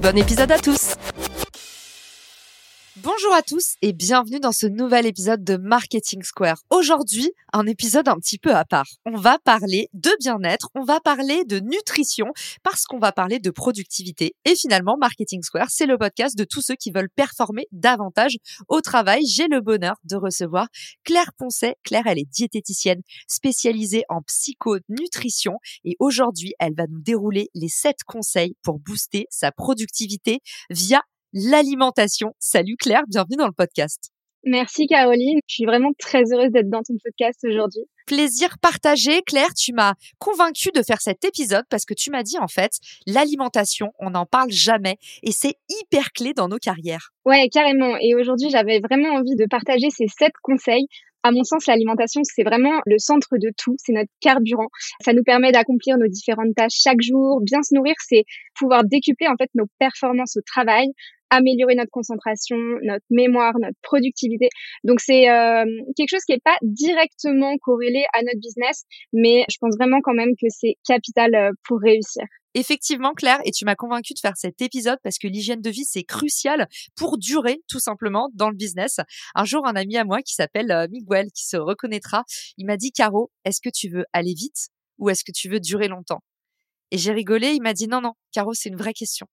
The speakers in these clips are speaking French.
Bon épisode à tous Bonjour à tous et bienvenue dans ce nouvel épisode de Marketing Square. Aujourd'hui, un épisode un petit peu à part. On va parler de bien-être, on va parler de nutrition parce qu'on va parler de productivité. Et finalement, Marketing Square, c'est le podcast de tous ceux qui veulent performer davantage au travail. J'ai le bonheur de recevoir Claire Poncet. Claire, elle est diététicienne spécialisée en psychonutrition et aujourd'hui, elle va nous dérouler les 7 conseils pour booster sa productivité via l'alimentation. Salut Claire, bienvenue dans le podcast. Merci Caroline, je suis vraiment très heureuse d'être dans ton podcast aujourd'hui. Plaisir partagé. Claire, tu m'as convaincue de faire cet épisode parce que tu m'as dit en fait, l'alimentation, on n'en parle jamais et c'est hyper clé dans nos carrières. Ouais, carrément. Et aujourd'hui, j'avais vraiment envie de partager ces sept conseils à mon sens, l'alimentation, c'est vraiment le centre de tout, c'est notre carburant. Ça nous permet d'accomplir nos différentes tâches chaque jour. Bien se nourrir, c'est pouvoir décupler en fait nos performances au travail, améliorer notre concentration, notre mémoire, notre productivité. Donc c'est euh, quelque chose qui n'est pas directement corrélé à notre business, mais je pense vraiment quand même que c'est capital euh, pour réussir. Effectivement, Claire, et tu m'as convaincu de faire cet épisode parce que l'hygiène de vie, c'est crucial pour durer tout simplement dans le business. Un jour, un ami à moi qui s'appelle euh, Miguel, qui se reconnaîtra, il m'a dit, Caro, est-ce que tu veux aller vite ou est-ce que tu veux durer longtemps? Et j'ai rigolé, il m'a dit non, non, Caro, c'est une vraie question.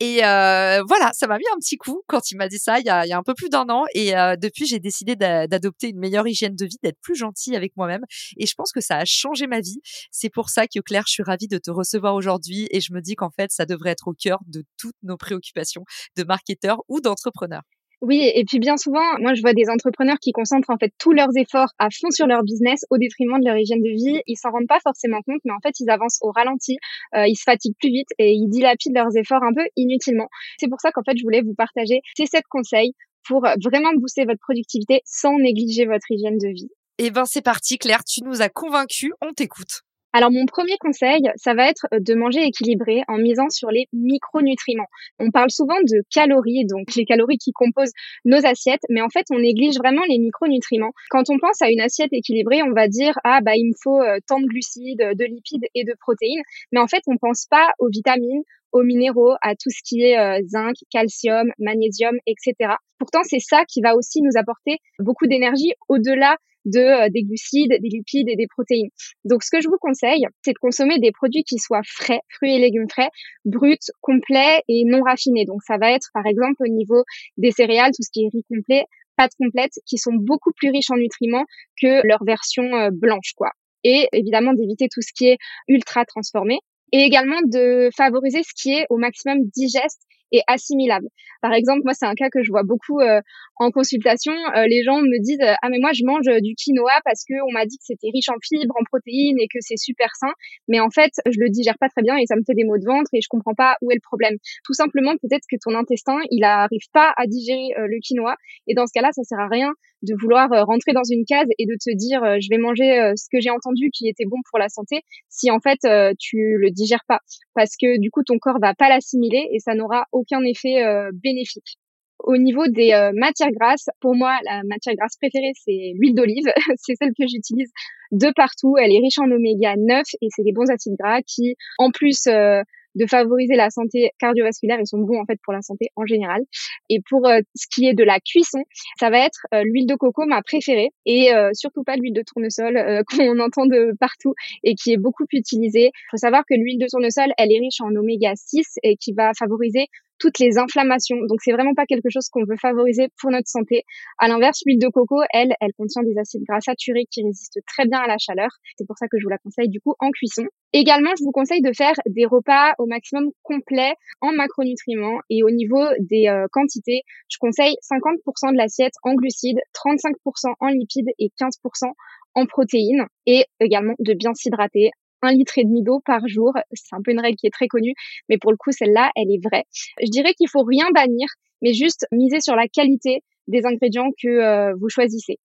Et euh, voilà, ça m'a mis un petit coup quand il m'a dit ça il y a, il y a un peu plus d'un an. Et euh, depuis, j'ai décidé d'adopter une meilleure hygiène de vie, d'être plus gentille avec moi-même. Et je pense que ça a changé ma vie. C'est pour ça que Claire, je suis ravie de te recevoir aujourd'hui. Et je me dis qu'en fait, ça devrait être au cœur de toutes nos préoccupations de marketeurs ou d'entrepreneurs. Oui, et puis bien souvent, moi je vois des entrepreneurs qui concentrent en fait tous leurs efforts à fond sur leur business au détriment de leur hygiène de vie. Ils s'en rendent pas forcément compte, mais en fait ils avancent au ralenti, euh, ils se fatiguent plus vite et ils dilapident leurs efforts un peu inutilement. C'est pour ça qu'en fait je voulais vous partager ces sept conseils pour vraiment booster votre productivité sans négliger votre hygiène de vie. Eh ben c'est parti Claire, tu nous as convaincus, on t'écoute. Alors mon premier conseil, ça va être de manger équilibré en misant sur les micronutriments. On parle souvent de calories, donc les calories qui composent nos assiettes, mais en fait on néglige vraiment les micronutriments. Quand on pense à une assiette équilibrée, on va dire ah bah il me faut euh, tant de glucides, de lipides et de protéines, mais en fait on pense pas aux vitamines, aux minéraux, à tout ce qui est euh, zinc, calcium, magnésium, etc. Pourtant, c'est ça qui va aussi nous apporter beaucoup d'énergie au-delà de euh, des glucides, des lipides et des protéines. Donc ce que je vous conseille, c'est de consommer des produits qui soient frais, fruits et légumes frais, bruts, complets et non raffinés. Donc ça va être par exemple au niveau des céréales, tout ce qui est riz complet, pâtes complètes qui sont beaucoup plus riches en nutriments que leur version euh, blanche quoi. Et évidemment d'éviter tout ce qui est ultra transformé et également de favoriser ce qui est au maximum digeste et assimilable. Par exemple, moi, c'est un cas que je vois beaucoup euh, en consultation. Euh, les gens me disent ah mais moi je mange du quinoa parce que on m'a dit que c'était riche en fibres, en protéines et que c'est super sain. Mais en fait, je le digère pas très bien et ça me fait des maux de ventre et je comprends pas où est le problème. Tout simplement, peut-être que ton intestin il arrive pas à digérer euh, le quinoa et dans ce cas-là, ça sert à rien de vouloir rentrer dans une case et de te dire je vais manger ce que j'ai entendu qui était bon pour la santé si en fait tu le digères pas parce que du coup ton corps va pas l'assimiler et ça n'aura aucun effet euh, bénéfique. Au niveau des euh, matières grasses, pour moi, la matière grasse préférée, c'est l'huile d'olive. c'est celle que j'utilise de partout. Elle est riche en oméga 9 et c'est des bons acides gras qui, en plus euh, de favoriser la santé cardiovasculaire. Ils sont bons en fait pour la santé en général. Et pour euh, ce qui est de la cuisson, ça va être euh, l'huile de coco ma préférée et euh, surtout pas l'huile de tournesol qu'on entend de partout et qui est beaucoup utilisée. Il faut savoir que l'huile de tournesol, elle est riche en oméga 6 et qui va favoriser toutes les inflammations. Donc c'est vraiment pas quelque chose qu'on veut favoriser pour notre santé. À l'inverse, l'huile de coco, elle, elle contient des acides gras saturés qui résistent très bien à la chaleur. C'est pour ça que je vous la conseille du coup en cuisson. Également, je vous conseille de faire des repas au maximum complets en macronutriments et au niveau des euh, quantités, je conseille 50% de l'assiette en glucides, 35% en lipides et 15% en protéines et également de bien s'hydrater un litre et demi d'eau par jour. C'est un peu une règle qui est très connue, mais pour le coup, celle-là, elle est vraie. Je dirais qu'il faut rien bannir, mais juste miser sur la qualité des ingrédients que euh, vous choisissez.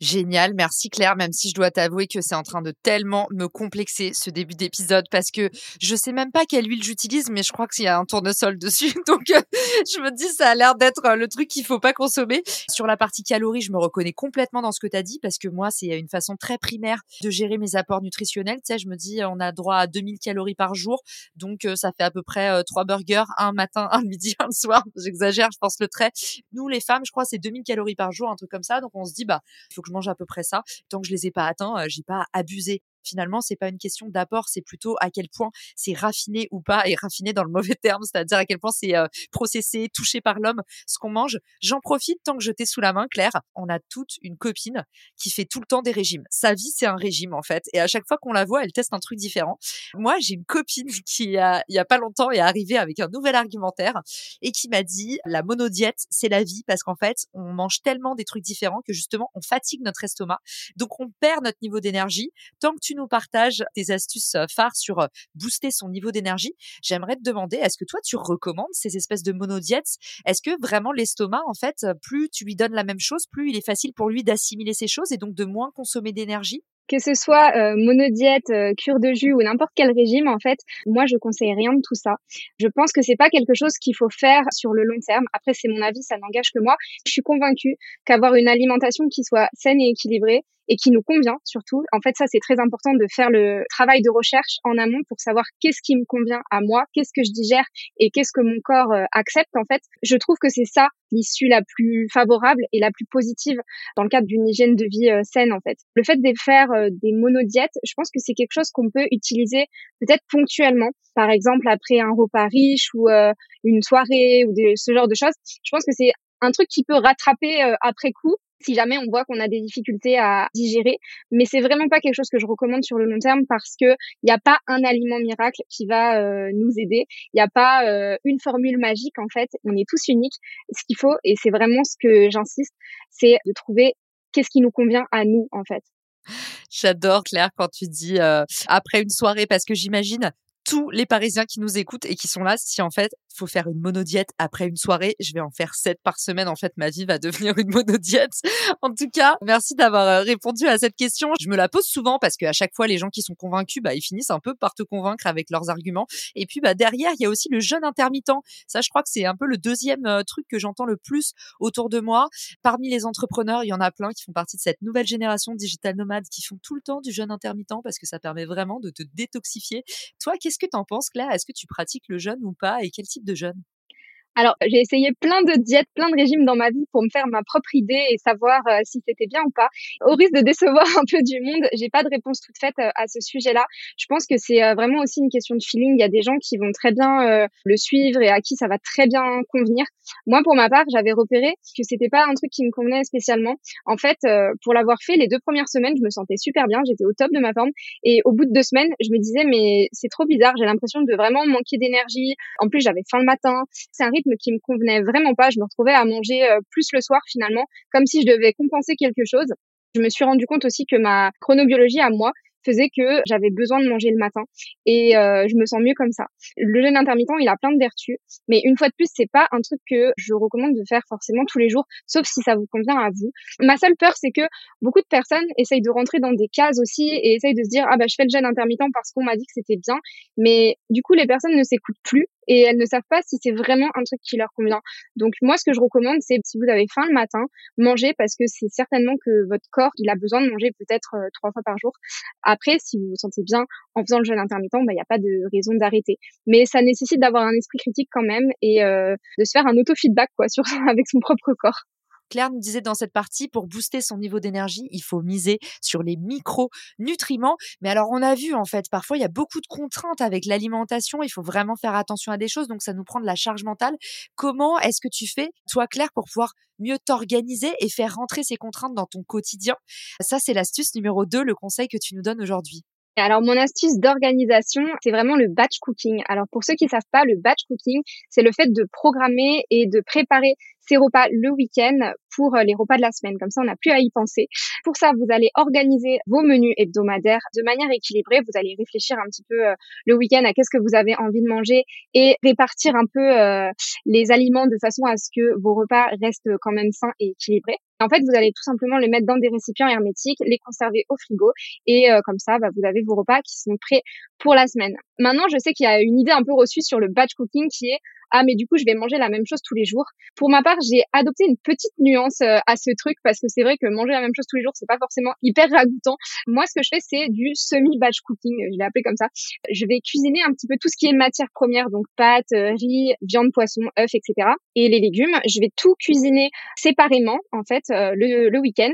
Génial, merci Claire, même si je dois t'avouer que c'est en train de tellement me complexer ce début d'épisode parce que je sais même pas quelle huile j'utilise, mais je crois qu'il y a un tournesol dessus. Donc euh, je me dis ça a l'air d'être euh, le truc qu'il faut pas consommer. Sur la partie calories, je me reconnais complètement dans ce que tu as dit parce que moi c'est une façon très primaire de gérer mes apports nutritionnels. Tu sais, je me dis on a droit à 2000 calories par jour, donc euh, ça fait à peu près trois burgers, un matin, un midi, un soir. J'exagère, je pense le trait. Nous les femmes, je crois c'est 2000 calories par jour, un truc comme ça. Donc on se dit bah faut que je mange à peu près ça. Tant que je les ai pas atteints, j'ai pas abusé finalement, c'est pas une question d'apport, c'est plutôt à quel point c'est raffiné ou pas, et raffiné dans le mauvais terme, c'est-à-dire à quel point c'est euh, processé, touché par l'homme, ce qu'on mange. J'en profite tant que je t'ai sous la main, Claire. On a toute une copine qui fait tout le temps des régimes. Sa vie, c'est un régime, en fait. Et à chaque fois qu'on la voit, elle teste un truc différent. Moi, j'ai une copine qui, a, il y a pas longtemps, est arrivée avec un nouvel argumentaire et qui m'a dit, la monodiète, c'est la vie parce qu'en fait, on mange tellement des trucs différents que justement, on fatigue notre estomac. Donc, on perd notre niveau d'énergie. Tant que tu nous partages tes astuces euh, phares sur euh, booster son niveau d'énergie, j'aimerais te demander, est-ce que toi, tu recommandes ces espèces de monodiètes? Est-ce que vraiment l'estomac, en fait, euh, plus tu lui donnes la même chose, plus il est facile pour lui d'assimiler ces choses et donc de moins consommer d'énergie? Que ce soit euh, monodiète, cure de jus ou n'importe quel régime, en fait, moi je conseille rien de tout ça. Je pense que c'est pas quelque chose qu'il faut faire sur le long terme. Après, c'est mon avis, ça n'engage que moi. Je suis convaincue qu'avoir une alimentation qui soit saine et équilibrée, et qui nous convient surtout. En fait, ça, c'est très important de faire le travail de recherche en amont pour savoir qu'est-ce qui me convient à moi, qu'est-ce que je digère et qu'est-ce que mon corps euh, accepte. En fait, je trouve que c'est ça l'issue la plus favorable et la plus positive dans le cadre d'une hygiène de vie euh, saine. En fait, le fait de faire euh, des monodiètes, je pense que c'est quelque chose qu'on peut utiliser peut-être ponctuellement, par exemple après un repas riche ou une soirée ou ce genre de choses. Je pense que c'est un truc qui peut rattraper après coup si jamais on voit qu'on a des difficultés à digérer. Mais c'est vraiment pas quelque chose que je recommande sur le long terme parce que il n'y a pas un aliment miracle qui va euh, nous aider. Il n'y a pas euh, une formule magique en fait. On est tous uniques. Ce qu'il faut, et c'est vraiment ce que j'insiste, c'est de trouver qu'est-ce qui nous convient à nous en fait. J'adore Claire quand tu dis euh, après une soirée parce que j'imagine tous les Parisiens qui nous écoutent et qui sont là, si en fait faut faire une monodiète après une soirée. Je vais en faire sept par semaine. En fait, ma vie va devenir une monodiète. En tout cas, merci d'avoir euh, répondu à cette question. Je me la pose souvent parce qu'à chaque fois, les gens qui sont convaincus, bah, ils finissent un peu par te convaincre avec leurs arguments. Et puis, bah, derrière, il y a aussi le jeûne intermittent. Ça, je crois que c'est un peu le deuxième euh, truc que j'entends le plus autour de moi. Parmi les entrepreneurs, il y en a plein qui font partie de cette nouvelle génération digital nomade qui font tout le temps du jeûne intermittent parce que ça permet vraiment de te détoxifier. Toi, qu'est-ce que tu en penses, Claire? Est-ce que tu pratiques le jeûne ou pas? Et quel type de jeûne? Alors, j'ai essayé plein de diètes, plein de régimes dans ma vie pour me faire ma propre idée et savoir euh, si c'était bien ou pas. Au risque de décevoir un peu du monde, j'ai pas de réponse toute faite euh, à ce sujet-là. Je pense que c'est euh, vraiment aussi une question de feeling. Il y a des gens qui vont très bien le suivre et à qui ça va très bien convenir. Moi, pour ma part, j'avais repéré que c'était pas un truc qui me convenait spécialement. En fait, pour l'avoir fait les deux premières semaines, je me sentais super bien, j'étais au top de ma forme et au bout de deux semaines, je me disais mais c'est trop bizarre, j'ai l'impression de vraiment manquer d'énergie. En plus, j'avais faim le matin. C'est un rythme qui me convenait vraiment pas. Je me retrouvais à manger euh, plus le soir finalement, comme si je devais compenser quelque chose. Je me suis rendu compte aussi que ma chronobiologie à moi faisait que j'avais besoin de manger le matin et euh, je me sens mieux comme ça. Le jeûne intermittent, il a plein de vertus, mais une fois de plus, c'est pas un truc que je recommande de faire forcément tous les jours, sauf si ça vous convient à vous. Ma seule peur, c'est que beaucoup de personnes essayent de rentrer dans des cases aussi et essayent de se dire ah bah je fais le jeûne intermittent parce qu'on m'a dit que c'était bien, mais du coup les personnes ne s'écoutent plus et elles ne savent pas si c'est vraiment un truc qui leur convient. Donc moi, ce que je recommande, c'est si vous avez faim le matin, mangez parce que c'est certainement que votre corps, il a besoin de manger peut-être euh, trois fois par jour. Après, si vous vous sentez bien en faisant le jeûne intermittent, il bah, n'y a pas de raison d'arrêter. Mais ça nécessite d'avoir un esprit critique quand même et euh, de se faire un auto-feedback quoi, sur, avec son propre corps. Claire nous disait dans cette partie, pour booster son niveau d'énergie, il faut miser sur les micronutriments. Mais alors, on a vu, en fait, parfois, il y a beaucoup de contraintes avec l'alimentation. Il faut vraiment faire attention à des choses. Donc, ça nous prend de la charge mentale. Comment est-ce que tu fais, toi, Claire, pour pouvoir mieux t'organiser et faire rentrer ces contraintes dans ton quotidien? Ça, c'est l'astuce numéro 2, le conseil que tu nous donnes aujourd'hui. Alors mon astuce d'organisation, c'est vraiment le batch cooking. Alors pour ceux qui savent pas, le batch cooking, c'est le fait de programmer et de préparer ses repas le week-end pour euh, les repas de la semaine. Comme ça, on n'a plus à y penser. Pour ça, vous allez organiser vos menus hebdomadaires de manière équilibrée. Vous allez réfléchir un petit peu euh, le week-end à qu'est-ce que vous avez envie de manger et répartir un peu euh, les aliments de façon à ce que vos repas restent quand même sains et équilibrés. En fait, vous allez tout simplement les mettre dans des récipients hermétiques, les conserver au frigo et comme ça, bah, vous avez vos repas qui sont prêts pour la semaine. Maintenant, je sais qu'il y a une idée un peu reçue sur le batch cooking qui est ah mais du coup je vais manger la même chose tous les jours. Pour ma part, j'ai adopté une petite nuance euh, à ce truc parce que c'est vrai que manger la même chose tous les jours, c'est pas forcément hyper ragoûtant. Moi, ce que je fais, c'est du semi batch cooking, je l'ai appelé comme ça. Je vais cuisiner un petit peu tout ce qui est matière première, donc pâtes, euh, riz, viande, poisson, œufs, etc. Et les légumes, je vais tout cuisiner séparément en fait euh, le, le week-end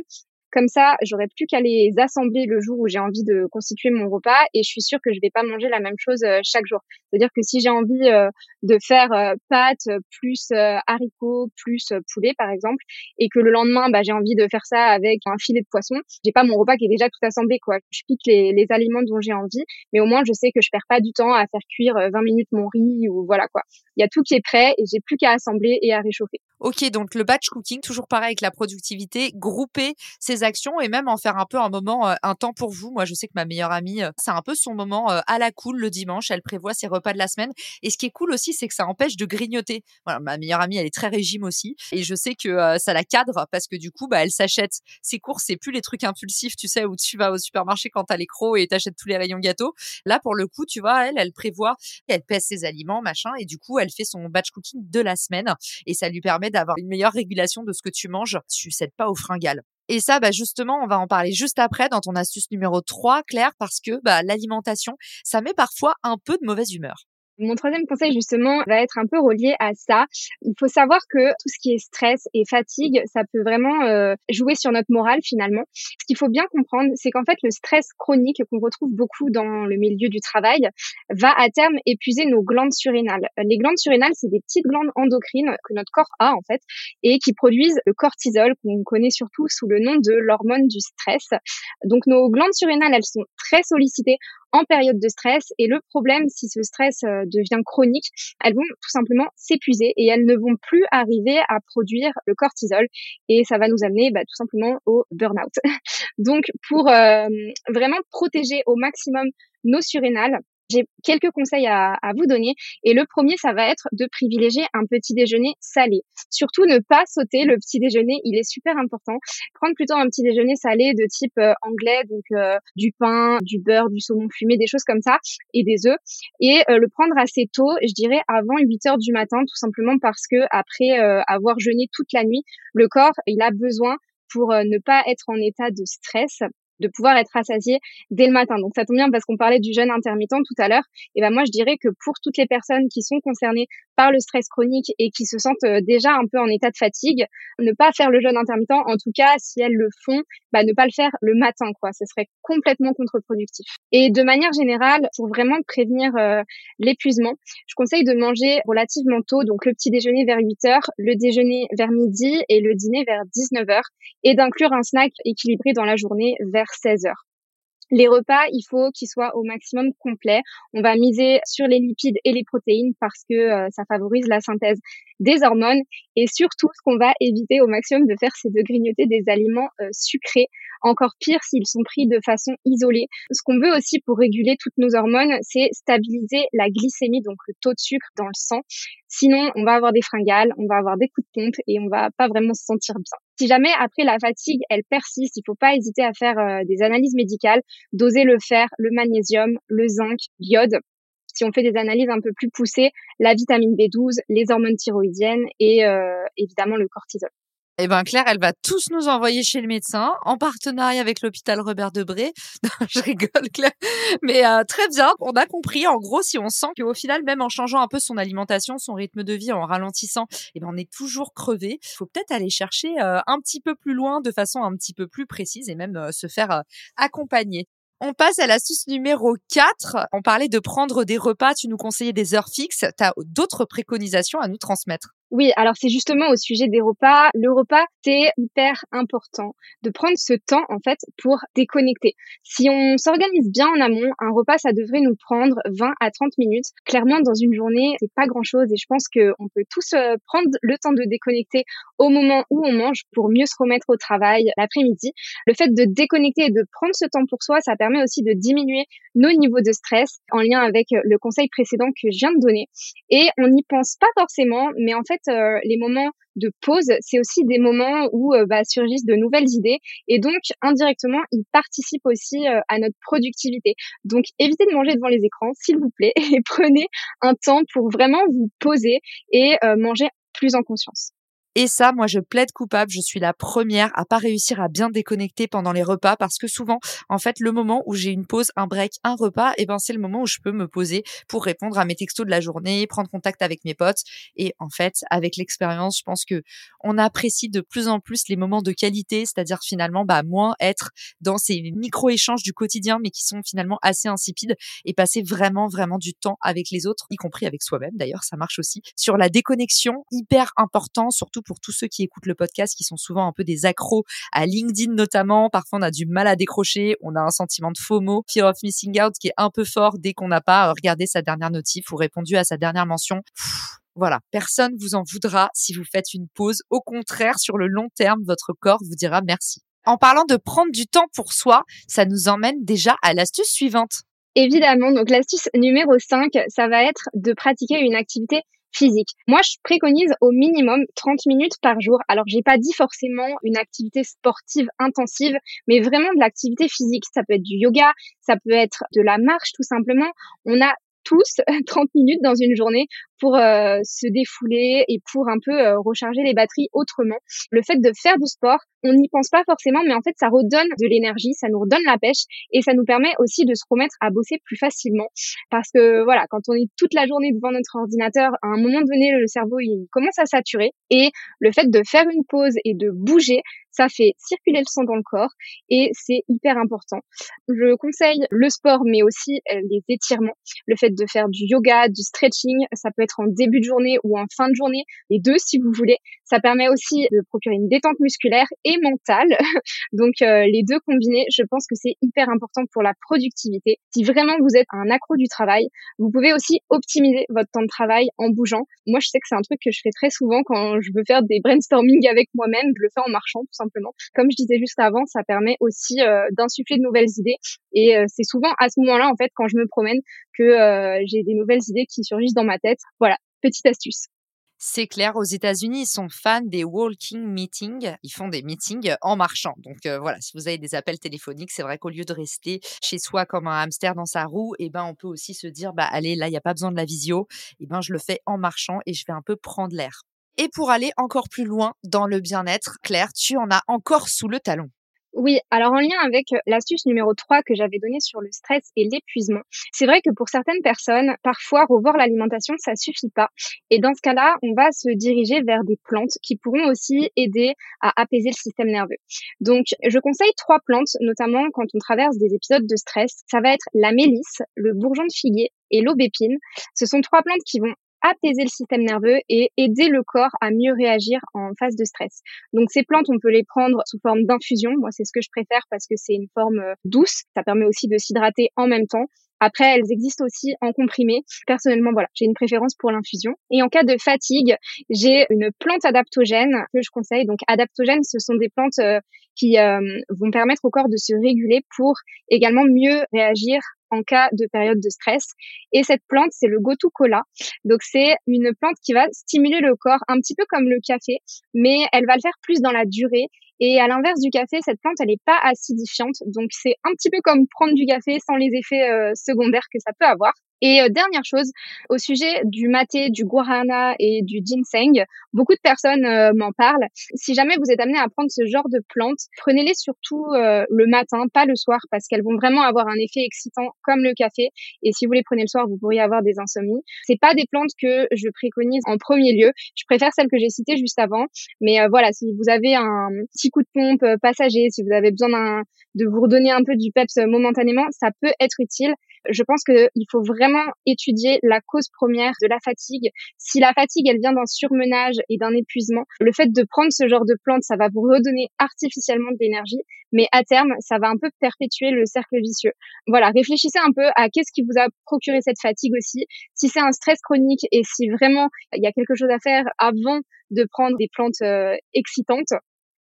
comme ça, j'aurais plus qu'à les assembler le jour où j'ai envie de constituer mon repas et je suis sûre que je vais pas manger la même chose euh, chaque jour. C'est-à-dire que si j'ai envie euh, de faire euh, pâtes plus haricots plus poulet par exemple et que le lendemain bah, j'ai envie de faire ça avec un filet de poisson, j'ai pas mon repas qui est déjà tout assemblé quoi. Je pique les, les aliments dont j'ai envie, mais au moins je sais que je perds pas du temps à faire cuire 20 minutes mon riz ou voilà quoi. Il y a tout qui est prêt et j'ai plus qu'à assembler et à réchauffer. Ok, donc le batch cooking, toujours pareil avec la productivité, grouper ses actions et même en faire un peu un moment, euh, un temps pour vous. Moi, je sais que ma meilleure amie, euh, c'est un peu son moment euh, à la cool le dimanche. Elle prévoit ses repas de la semaine. Et ce qui est cool aussi, c'est que ça empêche de grignoter. Voilà, ma meilleure amie, elle est très régime aussi. Et je sais que ça la cadre parce que du coup, bah, elle s'achète ses courses. C'est plus les trucs impulsifs, tu sais, où tu vas au supermarché quand t'as les crocs et t'achètes tous les rayons gâteaux. Là, pour le coup, tu vois, elle, elle prévoit, elle pèse ses aliments, machin. Et du coup, elle fait son batch cooking de la semaine. Et ça lui permet d'avoir une meilleure régulation de ce que tu manges. Tu cèdes pas au fringales. Et ça, bah justement, on va en parler juste après dans ton astuce numéro 3, Claire, parce que bah, l'alimentation, ça met parfois un peu de mauvaise humeur. Mon troisième conseil, justement, va être un peu relié à ça. Il faut savoir que tout ce qui est stress et fatigue, ça peut vraiment euh, jouer sur notre morale finalement. Ce qu'il faut bien comprendre, c'est qu'en fait, le stress chronique qu'on retrouve beaucoup dans le milieu du travail va à terme épuiser nos glandes surrénales. Les glandes surrénales, c'est des petites glandes endocrines que notre corps a en fait et qui produisent le cortisol qu'on connaît surtout sous le nom de l'hormone du stress. Donc nos glandes surrénales, elles sont très sollicitées en période de stress. Et le problème, si ce stress euh, devient chronique, elles vont tout simplement s'épuiser et elles ne vont plus arriver à produire le cortisol. Et ça va nous amener bah, tout simplement au burn-out. Donc, pour euh, vraiment protéger au maximum nos surrénales, j'ai quelques conseils à, vous donner. Et le premier, ça va être de privilégier un petit déjeuner salé. Surtout ne pas sauter le petit déjeuner, il est super important. Prendre plutôt un petit déjeuner salé de type euh, anglais, donc euh, du pain, du beurre, du saumon fumé, des choses comme ça, et des œufs. Et euh, le prendre assez tôt, je dirais avant 8 heures du matin, tout simplement parce que après avoir jeûné toute la nuit, le corps, il a besoin pour ne pas être en état de stress, de pouvoir être rassasié dès le matin. Donc ça tombe bien parce qu'on parlait du jeûne intermittent tout à l'heure. Et ben moi je dirais que pour toutes les personnes qui sont concernées par le stress chronique et qui se sentent euh, déjà un peu en état de fatigue, ne pas faire le jeûne intermittent. En tout cas, si elles le font, bah, ne pas le faire le matin, quoi. Ce serait complètement contre-productif. Et de manière générale, pour vraiment prévenir euh, l'épuisement, je conseille de manger relativement tôt, donc le petit déjeuner vers 8 heures, le déjeuner vers midi et le dîner vers 19 heures, et d'inclure un snack équilibré dans la journée vers 16 heures. Les repas, il faut qu'ils soient au maximum complets. On va miser sur les lipides et les protéines parce que euh, ça favorise la synthèse des hormones. Et surtout, ce qu'on va éviter au maximum de faire, c'est de grignoter des aliments euh, sucrés. Encore pire s'ils sont pris de façon isolée. Ce qu'on veut aussi pour réguler toutes nos hormones, c'est stabiliser la glycémie, donc le taux de sucre dans le sang. Sinon, on va avoir des fringales, on va avoir des coups de pompe et on va pas vraiment se sentir bien. Si jamais après la fatigue, elle persiste, il faut pas hésiter à faire euh, des analyses médicales, doser le fer, le magnésium, le zinc, l'iode. Si on fait des analyses un peu plus poussées, la vitamine B12, les hormones thyroïdiennes et euh, évidemment le cortisol. Eh ben Claire, elle va tous nous envoyer chez le médecin en partenariat avec l'hôpital Robert Debré. je rigole Claire, mais euh, très bien. On a compris. En gros, si on sent qu'au final, même en changeant un peu son alimentation, son rythme de vie, en ralentissant, eh ben on est toujours crevé. Il faut peut-être aller chercher euh, un petit peu plus loin, de façon un petit peu plus précise, et même euh, se faire accompagner. On passe à l'astuce numéro 4. On parlait de prendre des repas, tu nous conseillais des heures fixes. Tu as d'autres préconisations à nous transmettre? Oui, alors c'est justement au sujet des repas. Le repas, c'est hyper important de prendre ce temps en fait pour déconnecter. Si on s'organise bien en amont, un repas, ça devrait nous prendre 20 à 30 minutes. Clairement, dans une journée, c'est pas grand chose et je pense qu'on peut tous euh, prendre le temps de déconnecter au moment où on mange pour mieux se remettre au travail l'après-midi. Le fait de déconnecter et de prendre ce temps pour soi, ça permet aussi de diminuer nos niveaux de stress en lien avec le conseil précédent que je viens de donner. Et on n'y pense pas forcément, mais en fait, euh, les moments de pause, c'est aussi des moments où euh, bah, surgissent de nouvelles idées et donc indirectement, ils participent aussi euh, à notre productivité. Donc évitez de manger devant les écrans, s'il vous plaît, et prenez un temps pour vraiment vous poser et manger plus en conscience. Et ça, moi, je plaide coupable. Je suis la première à pas réussir à bien déconnecter pendant les repas parce que souvent, en fait, le moment où j'ai une pause, un break, un repas, et eh ben, c'est le moment où je peux me poser pour répondre à mes textos de la journée, prendre contact avec mes potes. Et en fait, avec l'expérience, je pense que on apprécie de plus en plus les moments de qualité, c'est-à-dire finalement, bah, moins être dans ces micro-échanges du quotidien, mais qui sont finalement assez insipides et passer vraiment, vraiment du temps avec les autres, y compris avec soi-même. D'ailleurs, ça marche aussi sur la déconnexion, hyper important, surtout pour tous ceux qui écoutent le podcast, qui sont souvent un peu des accros à LinkedIn notamment. Parfois, on a du mal à décrocher, on a un sentiment de FOMO, fear of missing out, qui est un peu fort dès qu'on n'a pas euh, regardé sa dernière notif ou répondu à sa dernière mention. Voilà, personne vous en voudra si vous faites une pause. Au contraire, sur le long terme, votre corps vous dira merci. En parlant de prendre du temps pour soi, ça nous emmène déjà à l'astuce suivante. Évidemment, donc l'astuce numéro 5, ça va être de pratiquer une activité physique. Moi, je préconise au minimum 30 minutes par jour. Alors, j'ai pas dit forcément une activité sportive intensive, mais vraiment de l'activité physique. Ça peut être du yoga, ça peut être de la marche tout simplement. On a tous 30 minutes dans une journée pour euh, se défouler et pour un peu euh, recharger les batteries autrement. Le fait de faire du sport, on n'y pense pas forcément, mais en fait, ça redonne de l'énergie, ça nous redonne la pêche et ça nous permet aussi de se remettre à bosser plus facilement. Parce que voilà, quand on est toute la journée devant notre ordinateur, à un moment donné, le cerveau, il commence à saturer et le fait de faire une pause et de bouger, ça fait circuler le sang dans le corps et c'est hyper important. Je conseille le sport, mais aussi euh, les étirements. Le fait de faire du yoga, du stretching, ça peut être en début de journée ou en fin de journée, les deux si vous voulez. Ça permet aussi de procurer une détente musculaire et mentale. Donc euh, les deux combinés, je pense que c'est hyper important pour la productivité. Si vraiment vous êtes un accro du travail, vous pouvez aussi optimiser votre temps de travail en bougeant. Moi, je sais que c'est un truc que je fais très souvent quand je veux faire des brainstorming avec moi-même. Je le fais en marchant Comme je disais juste avant, ça permet aussi euh, d'insuffler de nouvelles idées. Et euh, c'est souvent à ce moment-là, en fait, quand je me promène, que j'ai des nouvelles idées qui surgissent dans ma tête. Voilà, petite astuce. C'est clair, aux États-Unis, ils sont fans des walking meetings. Ils font des meetings en marchant. Donc euh, voilà, si vous avez des appels téléphoniques, c'est vrai qu'au lieu de rester chez soi comme un hamster dans sa roue, eh ben on peut aussi se dire bah allez, là il n'y a pas besoin de la visio, eh ben je le fais en marchant et je vais un peu prendre l'air. Et pour aller encore plus loin dans le bien-être, Claire, tu en as encore sous le talon. Oui, alors en lien avec euh, l'astuce numéro 3 que j'avais donnée sur le stress et l'épuisement, c'est vrai que pour certaines personnes, parfois revoir l'alimentation, ça suffit pas. Et dans ce cas-là, on va se diriger vers des plantes qui pourront aussi aider à apaiser le système nerveux. Donc, je conseille trois plantes, notamment quand on traverse des épisodes de stress. Ça va être la mélisse, le bourgeon de figuier et l'aubépine. Ce sont trois plantes qui vont apaiser le système nerveux et aider le corps à mieux réagir en phase de stress. Donc ces plantes, on peut les prendre sous forme d'infusion. Moi, c'est ce que je préfère parce que c'est une forme euh, douce. Ça permet aussi de s'hydrater en même temps. Après, elles existent aussi en comprimé. Personnellement, voilà, j'ai une préférence pour l'infusion. Et en cas de fatigue, j'ai une plante adaptogène que je conseille. Donc, adaptogènes, ce sont des plantes euh, qui euh, vont permettre au corps de se réguler pour également mieux réagir en cas de période de stress. Et cette plante, c'est le Gotu Cola. Donc c'est une plante qui va stimuler le corps un petit peu comme le café, mais elle va le faire plus dans la durée. Et à l'inverse du café, cette plante, elle n'est pas acidifiante. Donc c'est un petit peu comme prendre du café sans les effets euh, secondaires que ça peut avoir. Et euh, dernière chose, au sujet du maté, du guarana et du ginseng, beaucoup de personnes euh, m'en parlent. Si jamais vous êtes amené à prendre ce genre de plantes, prenez-les surtout euh, le matin, pas le soir, parce qu'elles vont vraiment avoir un effet excitant comme le café. Et si vous les prenez le soir, vous pourriez avoir des insomnies. C'est pas des plantes que je préconise en premier lieu. Je préfère celles que j'ai citées juste avant. Mais voilà, si vous avez un petit coup de pompe passager, si vous avez besoin de vous redonner un peu du peps momentanément, ça peut être utile. Je pense qu'il faut vraiment étudier la cause première de la fatigue. Si la fatigue, elle vient d'un surmenage et d'un épuisement, le fait de prendre ce genre de plante, ça va vous redonner artificiellement de l'énergie, mais à terme, ça va un peu perpétuer le cercle vicieux. Voilà, réfléchissez un peu à qu'est-ce qui vous a procuré cette fatigue aussi. Si c'est un stress chronique et si vraiment il y a quelque chose à faire avant de prendre des plantes euh, excitantes,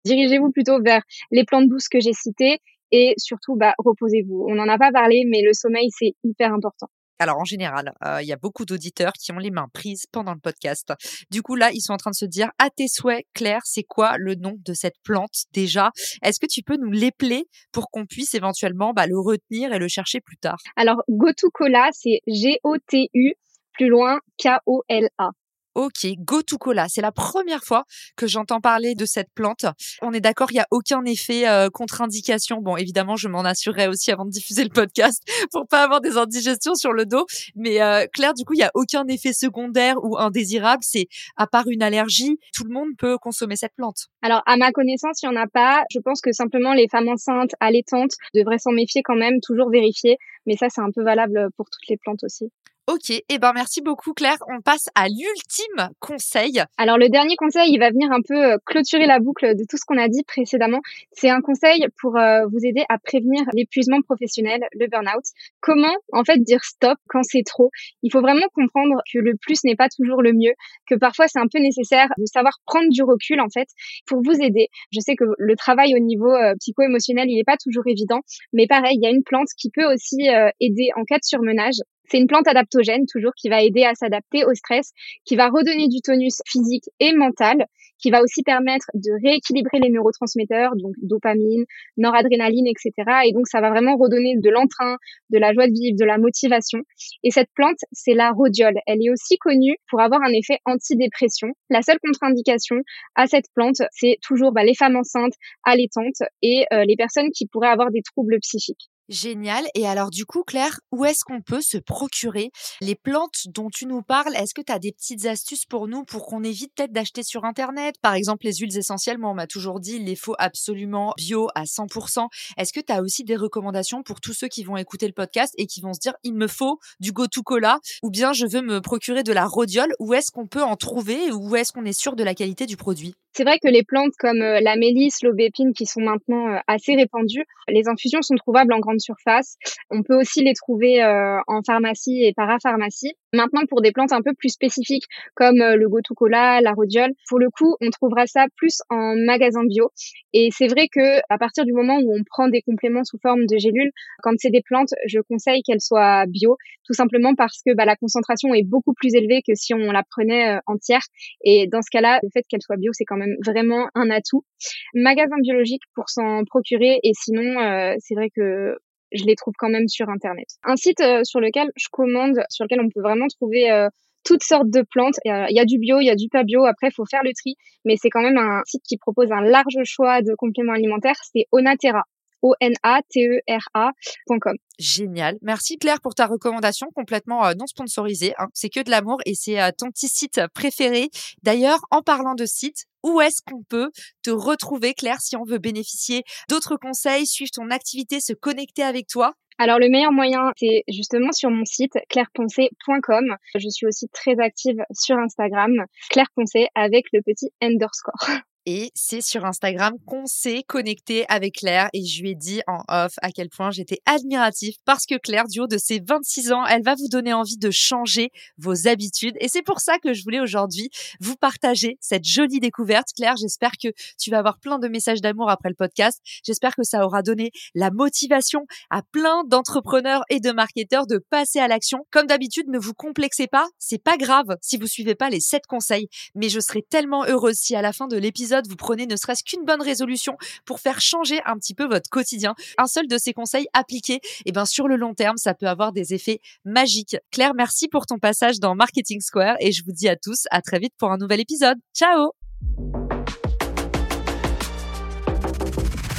dirigez-vous plutôt vers les plantes douces que j'ai citées et surtout, bah, reposez-vous. On n'en a pas parlé, mais le sommeil, c'est hyper important. Alors en général, euh, il y a beaucoup d'auditeurs qui ont les mains prises pendant le podcast. Du coup là, ils sont en train de se dire à tes souhaits, Claire, c'est quoi le nom de cette plante déjà? Est-ce que tu peux nous l'épeler pour qu'on puisse éventuellement bah, le retenir et le chercher plus tard? Alors Gotu-Kola, c'est G-O-T-U plus loin K-O-L-A. Ok, Go to Cola. C'est la première fois que j'entends parler de cette plante. On est d'accord, il n'y a aucun effet euh, contre-indication. Bon, évidemment, je m'en assurerai aussi avant de diffuser le podcast pour pas avoir des indigestions sur le dos. Mais euh, Claire, du coup, il n'y a aucun effet secondaire ou indésirable. C'est à part une allergie, tout le monde peut consommer cette plante. Alors, à ma connaissance, il n'y en a pas. Je pense que simplement les femmes enceintes, allaitantes devraient s'en méfier quand même, toujours vérifier. Mais ça, c'est un peu valable pour toutes les plantes aussi. Ok, et eh ben merci beaucoup Claire. On passe à l'ultime conseil. Alors le dernier conseil, il va venir un peu euh, clôturer la boucle de tout ce qu'on a dit précédemment. C'est un conseil pour euh, vous aider à prévenir l'épuisement professionnel, le burn-out. Comment en fait dire stop quand c'est trop? Il faut vraiment comprendre que le plus n'est pas toujours le mieux, que parfois c'est un peu nécessaire de savoir prendre du recul en fait pour vous aider. Je sais que le travail au niveau euh, psycho-émotionnel, il n'est pas toujours évident, mais pareil, il y a une plante qui peut aussi aider en cas de surmenage. C'est une plante adaptogène, toujours, qui va aider à s'adapter au stress, qui va redonner du tonus physique et mental, qui va aussi permettre de rééquilibrer les neurotransmetteurs, donc dopamine, noradrénaline, etc. Et donc, ça va vraiment redonner de l'entrain, de la joie de vivre, de la motivation. Et cette plante, c'est la rhodiole. Elle est aussi connue pour avoir un effet antidépression. La seule contre-indication à cette plante, c'est toujours bah, les femmes enceintes, allaitantes et euh, les personnes qui pourraient avoir des troubles psychiques. Génial. Et alors du coup, Claire, où est-ce qu'on peut se procurer les plantes dont tu nous parles? Est-ce que tu as des petites astuces pour nous pour qu'on évite peut-être d'acheter sur Internet? Par exemple, les huiles essentielles, moi on m'a toujours dit, il les faut absolument bio à 100%. Est-ce que tu as aussi des recommandations pour tous ceux qui vont écouter le podcast et qui vont se dire, il me faut du go-to cola ou bien je veux me procurer de la rhodiole? Où est-ce qu'on peut en trouver Où est-ce qu'on est sûr de la qualité du produit? C'est vrai que les plantes comme euh, la mélisse, l'aubépine, qui sont maintenant euh, assez répandues, les infusions sont trouvables en grande surface. On peut aussi les trouver euh, en pharmacie et parapharmacie. Maintenant, pour des plantes un peu plus spécifiques comme le gotu-kola, la rhodiole, pour le coup, on trouvera ça plus en magasin bio. Et c'est vrai que à partir du moment où on prend des compléments sous forme de gélules, quand c'est des plantes, je conseille qu'elles soient bio, tout simplement parce que bah, la concentration est beaucoup plus élevée que si on la prenait entière. Et dans ce cas-là, le fait qu'elle soit bio, c'est quand même vraiment un atout. Magasin biologique pour s'en procurer et sinon, euh, c'est vrai que je les trouve quand même sur Internet. Un site euh, sur lequel je commande, sur lequel on peut vraiment trouver euh, toutes sortes de plantes. Il y a du bio, il y a du pas bio. Après, il faut faire le tri, mais c'est quand même un site qui propose un large choix de compléments alimentaires. C'est Onatera. O-N-A-T-E-R-A.com. Génial. Merci Claire pour ta recommandation complètement euh, non sponsorisée. Hein. C'est que de l'amour et c'est euh, ton petit site préféré. D'ailleurs, en parlant de site, où est-ce qu'on peut te retrouver Claire si on veut bénéficier d'autres conseils, suivre ton activité, se connecter avec toi? Alors le meilleur moyen, c'est justement sur mon site claireponcé.com. Je suis aussi très active sur Instagram, Claire avec le petit underscore. Et c'est sur Instagram qu'on s'est connecté avec Claire et je lui ai dit en off à quel point j'étais admiratif parce que Claire, du haut de ses 26 ans, elle va vous donner envie de changer vos habitudes. Et c'est pour ça que je voulais aujourd'hui vous partager cette jolie découverte. Claire, j'espère que tu vas avoir plein de messages d'amour après le podcast. J'espère que ça aura donné la motivation à plein d'entrepreneurs et de marketeurs de passer à l'action. Comme d'habitude, ne vous complexez pas. C'est pas grave si vous suivez pas les 7 conseils, mais je serai tellement heureuse si à la fin de l'épisode épisode, vous prenez ne serait-ce qu'une bonne résolution pour faire changer un petit peu votre quotidien. Un seul de ces conseils appliqués, et eh ben sur le long terme, ça peut avoir des effets magiques. Claire, merci pour ton passage dans Marketing Square et je vous dis à tous à très vite pour un nouvel épisode. Ciao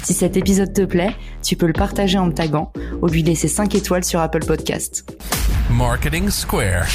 Si cet épisode te plaît, tu peux le partager en me taguant ou lui laisser 5 étoiles sur Apple Podcast. Marketing Square.